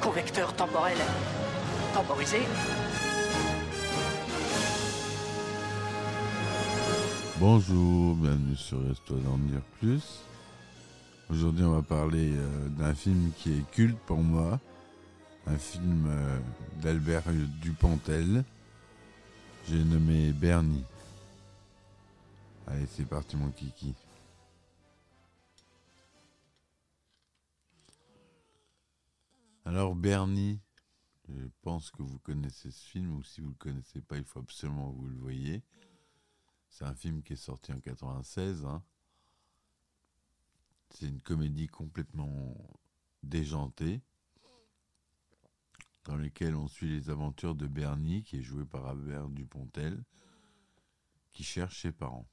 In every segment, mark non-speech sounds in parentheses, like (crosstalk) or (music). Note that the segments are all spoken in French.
Convecteur temporel temporisé. Bonjour, bienvenue sur Reste-toi d'en dire plus. Aujourd'hui, on va parler euh, d'un film qui est culte pour moi, un film euh, d'Albert Dupontel. J'ai nommé Bernie. Allez, c'est parti mon kiki. Alors Bernie, je pense que vous connaissez ce film, ou si vous ne le connaissez pas, il faut absolument que vous le voyez. C'est un film qui est sorti en 96. hein. C'est une comédie complètement déjantée, dans laquelle on suit les aventures de Bernie, qui est joué par Albert Dupontel, qui cherche ses parents.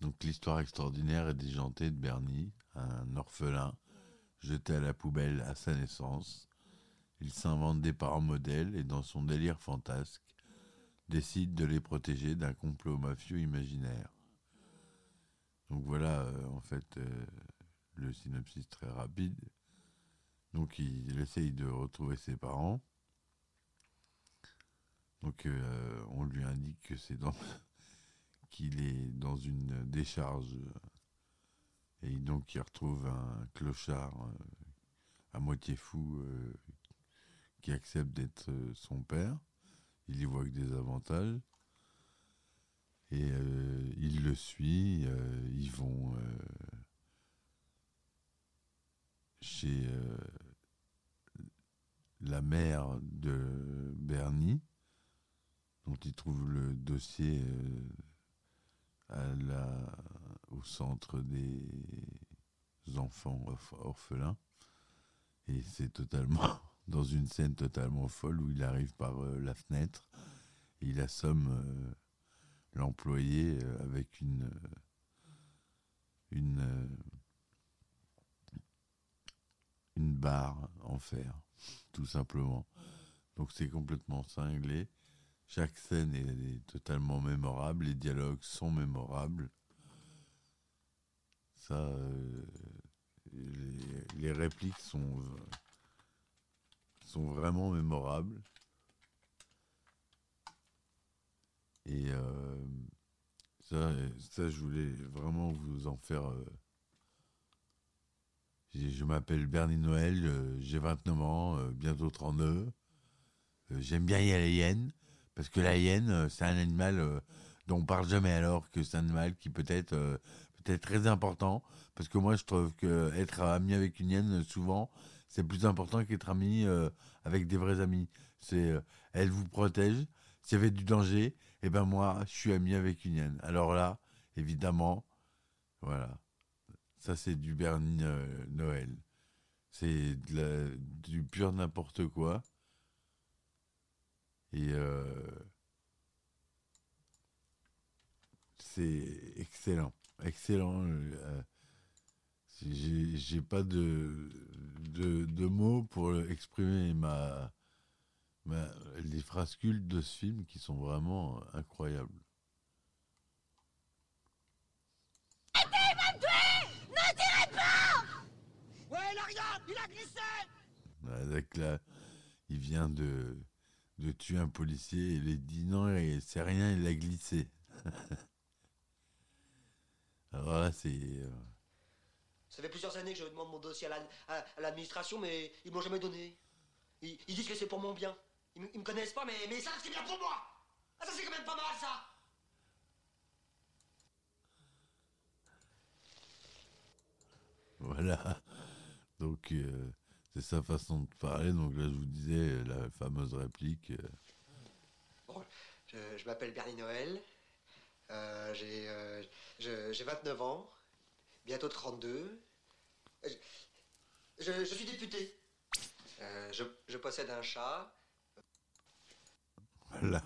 Donc l'histoire extraordinaire et déjantée de Bernie, un orphelin jeté à la poubelle à sa naissance. Il s'invente des parents modèles et dans son délire fantasque, décide de les protéger d'un complot mafieux imaginaire. Donc voilà, euh, en fait, euh, le synopsis très rapide. Donc il, essaye de retrouver ses parents. Donc euh, on lui indique que c'est dans (laughs) qu'il est dans une décharge et donc il retrouve un clochard euh, à moitié fou euh, qui accepte d'être euh, son père. Il y voit que des avantages. Et il le suit. ils vont chez la mère de Bernie, dont il trouve le dossier à la, au centre des enfants orph- orphelins. Et c'est totalement (laughs) dans une scène totalement folle où il arrive par euh, la fenêtre et il assomme euh, l'employé euh, avec une une une barre en fer, tout simplement. Donc c'est complètement cinglé. Chaque scène est totalement mémorable, les dialogues sont mémorables. Ça, euh, les, répliques sont sont vraiment mémorables. Et euh, ça, ça, je voulais vraiment vous en faire. euh, je m'appelle Bernie Noël, j'ai 29 ans, bientôt 32. Euh, J'aime bien y aller hyène, parce que la hyène, c'est un animal dont on parle jamais alors que c'est un animal qui peut très important. Parce que moi, je trouve que être ami avec une hyène, souvent, c'est plus important qu'être ami euh, avec des vrais amis. C'est, euh, elle vous protège. S'il y avait du danger, et ben moi, je suis ami avec une hyène. Alors là, évidemment, voilà. Ça, c'est du Bernie euh, Noël. C'est du pur n'importe quoi. Et c'est excellent. Excellent. euh, J'ai pas de, de, de mots pour exprimer ma, ma, les phrases cultes de ce film qui sont vraiment incroyables. Ouais, Laria, il a glissé Avec là, il vient de, de tuer un policier et il dit non, c'est rien, il a glissé. (laughs) Alors là, c'est. euh, Ça fait plusieurs années que je demande mon dossier à la- à à l'administration, mais ils me l'ont jamais donné. Ils, ils disent que c'est pour mon bien. Ils, me- ils me connaissent pas, mais, mais ils savent que c'est bien pour moi. Ah, ça c'est quand même pas mal, ça. Voilà. Donc, euh, c'est sa façon de parler. Donc là, je vous disais, la fameuse réplique. euh, Bon, je, je m'appelle Bernie Noël. Euh, j'ai, euh, je- j'ai 29 ans. Bientôt 32. Je, je- je suis député. Euh, je, je possède un chat. Voilà.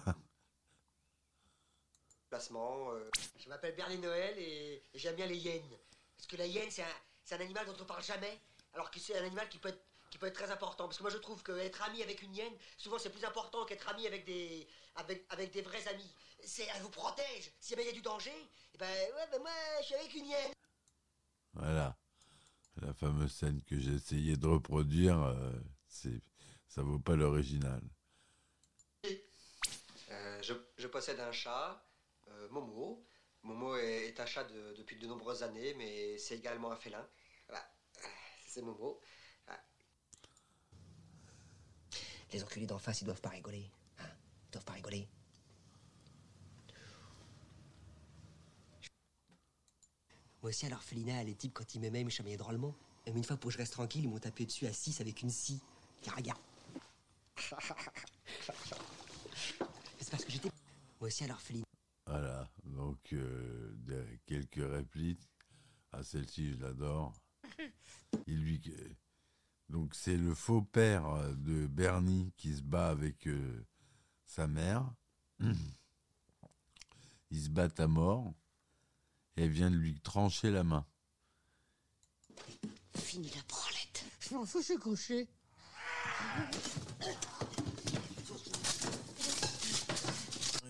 Placement. euh. Je m'appelle Bernie Noël et, et j'aime bien les hyènes. Parce que la hyène, c'est un, un animal dont on parle jamais. Alors que c'est un animal qui peut être qui peut être très important. Parce que moi, je trouve qu'être ami avec une hyène, souvent, c'est plus important qu'être ami avec des, avec, avec des vrais amis. C'est, elle vous protège. Si jamais il y a du danger, eh ben, ouais, ben moi, je suis avec une hyène. Voilà. La fameuse scène que j'ai essayé de reproduire, euh, c'est, ça vaut pas l'original. Euh, je, je possède un chat, euh, Momo. Momo est, est un chat de- depuis de nombreuses années, mais c'est également un félin. Voilà. Euh, C'est Momo. Les enculés d'en face, ils doivent pas rigoler. Hein? Ils doivent pas rigoler. Moi aussi, à l'orphelinat, les types, quand ils m'aimaient, ils me chamaillaient drôlement. Et une fois, pour que je reste tranquille, ils m'ont tapé dessus à 6 avec une scie. Tiens, (laughs) regarde. C'est parce que j'étais. Moi aussi, à l'orphelinat. Voilà. Donc, euh, quelques répliques. Ah, celle-ci, je l'adore. (laughs) Il lui... Donc, c'est le faux père euh, de Bernie qui se bat avec euh, sa mère. (clears throat) Ils se battent à mort. Et elle vient de lui trancher la main. Fini la branlette. Je m'en fous, je suis couché.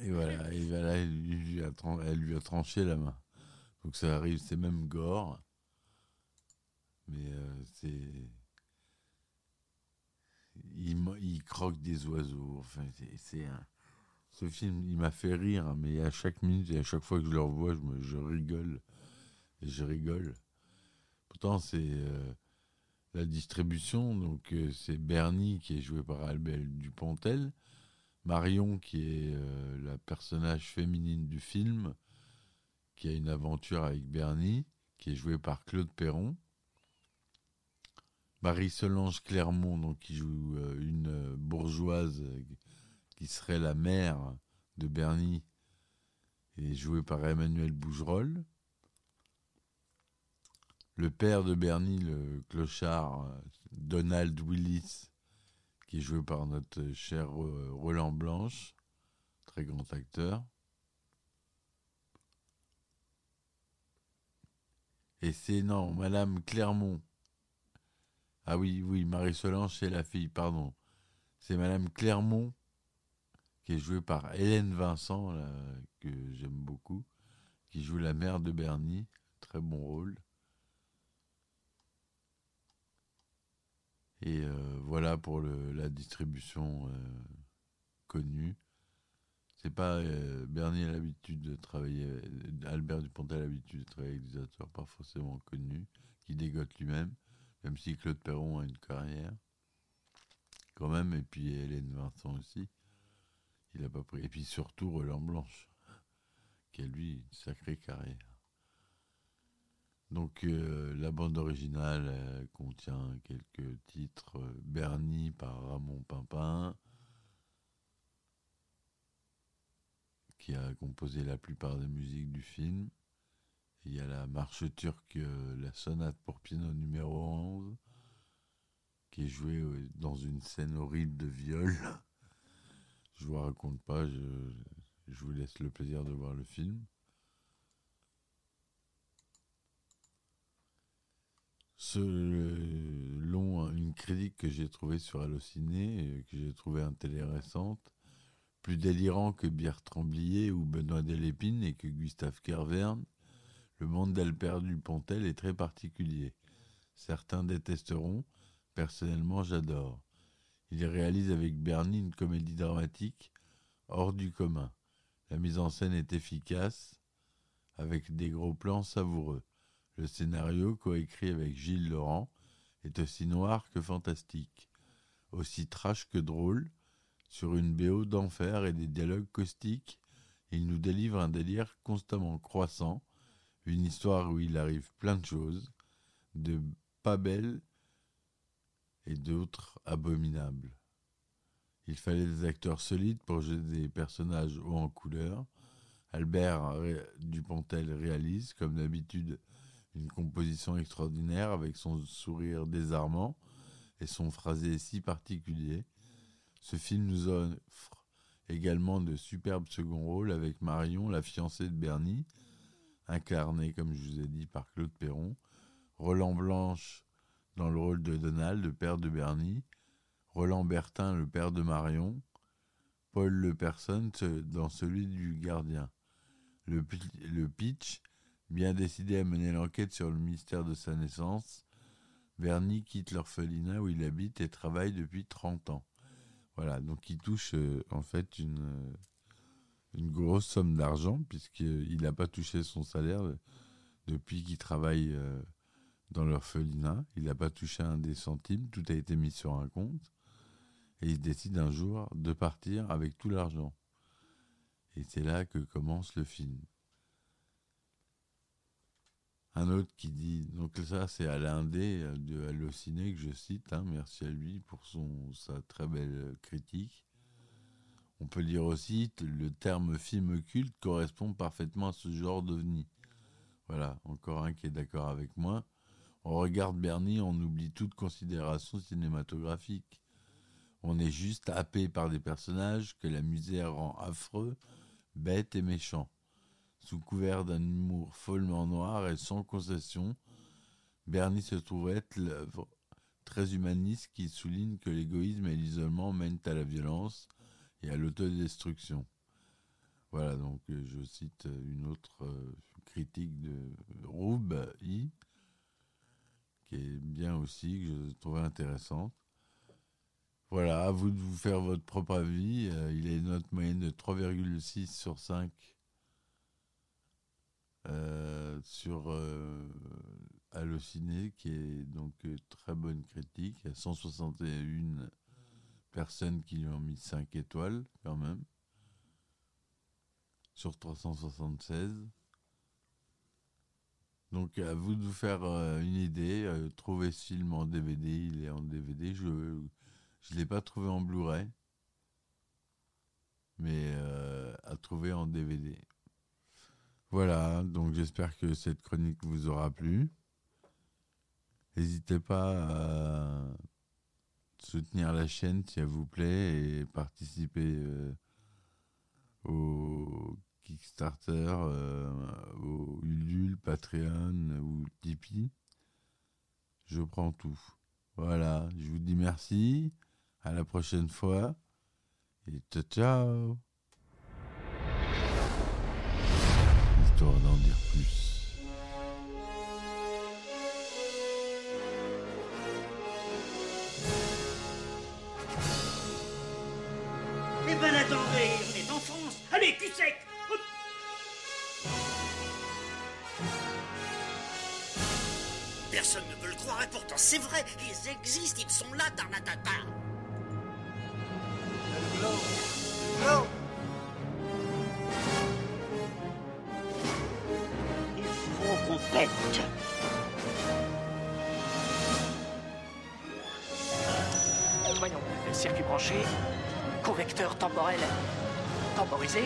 Et voilà, et voilà elle, lui a tran- elle lui a tranché la main. Donc ça arrive, c'est même gore. Mais euh, c'est. Il, il croque des oiseaux. Enfin, c'est- c'est un. Ce film, il m'a fait rire, mais à chaque minute et à chaque fois que je le revois, je, me, je rigole. Je rigole. Pourtant, c'est euh, la distribution. Donc, euh, c'est Bernie qui est joué par Albert Dupontel. Marion, qui est euh, la personnage féminine du film, qui a une aventure avec Bernie, qui est jouée par Claude Perron. Marie-Solange Clermont, donc, qui joue une bourgeoise qui serait la mère de Bernie, est jouée par Emmanuel Bougerolles. Le père de Bernie, le clochard euh, Donald Willis, qui est joué par notre cher euh, Roland Blanche, très grand acteur. Et c'est non, Madame Clermont. Ah oui, oui, Marie-Solange, c'est la fille, pardon. C'est Madame Clermont, qui est jouée par Hélène Vincent, que j'aime beaucoup, qui joue la mère de Bernie. Très bon rôle. Et euh, voilà pour la distribution euh, connue. C'est pas euh, Bernie a l'habitude de travailler, Albert Dupontel a l'habitude de travailler avec des acteurs pas forcément connus, qui dégotent lui-même, même si Claude Perron a une carrière, quand même, et puis Hélène Vincent aussi. Il pas pris. Et puis surtout Roland Blanche, qui a lui une sacrée carrière. Donc euh, la bande originale euh, contient quelques titres euh, Bernie par Ramon Pimpin, qui a composé la plupart des musiques du film. Il y a la marche turque, la sonate pour piano numéro 11, qui est jouée dans une scène horrible de viol. Je vous raconte pas, je, vous laisse le plaisir de voir le film. Ce euh, une critique que j'ai trouvée sur Allociné, euh, que j'ai trouvée intéressante, plus délirant que Bière Tremblier ou Benoît Delépine et que Gustave Kerverne, le monde d'Albert Dupontel est très particulier. Certains détesteront, personnellement j'adore. Il réalise avec Bernie une comédie dramatique hors du commun. La mise en scène est efficace, avec des gros plans savoureux. Le scénario, coécrit avec Gilles Laurent, est aussi noir que fantastique, aussi trash que drôle, sur une BO d'enfer et des dialogues caustiques, il nous délivre un délire constamment croissant, une histoire où il arrive plein de choses, de pas belles et d'autres abominables. Il fallait des acteurs solides pour jouer des personnages hauts en couleur. Albert Dupontel réalise, comme d'habitude, une composition extraordinaire avec son sourire désarmant et son phrasé si particulier. Ce film nous offre également de superbes seconds rôles avec Marion, la fiancée de Bernie, incarnée, comme je vous ai dit, par Claude Perron, Roland Blanche dans le rôle de Donald, le père de Bernie, Roland Bertin, le père de Marion, Paul Le Person dans celui du gardien. Le, le pitch, bien décidé à mener l'enquête sur le mystère de sa naissance, Bernie quitte l'orphelinat où il habite et travaille depuis 30 ans. Voilà, donc il touche euh, en fait une, euh, une grosse somme d'argent puisqu'il n'a pas touché son salaire depuis qu'il travaille euh, dans l'orphelinat. Il n'a pas touché un des centimes, tout a été mis sur un compte. Et il décide un jour de partir avec tout l'argent. Et c'est là que commence le film. Un autre qui dit, donc ça c'est Alain D de Allociné que je cite, hein, merci à lui pour son, sa très belle critique. On peut dire aussi le terme film culte correspond parfaitement à ce genre d'ovni. Voilà, encore un qui est d'accord avec moi. On regarde Bernie, on oublie toute considération cinématographique. On est juste happé par des personnages que la misère rend affreux, bêtes et méchants. Sous couvert d'un humour follement noir et sans concession, Bernie se trouve être l'œuvre très humaniste qui souligne que l'égoïsme et l'isolement mènent à la violence et à l'autodestruction. Voilà, donc euh, je cite une autre euh, critique de Roub I, qui est bien aussi, que je trouvais intéressante. Voilà, à vous de vous faire votre propre avis. Euh, il une note moyenne de 3,6 sur 5 sur Allociné, qui est donc très bonne critique. Il y a 161 personnes qui lui ont mis 5 étoiles quand même, sur 376. Donc à vous de vous faire euh, une idée, euh, trouvez ce film en DVD, il est en DVD, je ne l'ai pas trouvé en Blu-ray, mais euh, à trouver en DVD. Voilà, donc j'espère que cette chronique vous aura plu. N'hésitez pas à soutenir la chaîne s'il vous plaît et participer au Kickstarter, euh, Ulule, Patreon ou Tipeee. Je prends tout. Voilà, je vous dis merci. À la prochaine fois. Et ciao ciao. Histoire d'en dire plus. C'est vrai, ils existent, ils sont là, Tarnatata. Il faut qu'on pète. Voyons, circuit branché, convecteur temporel temporisé,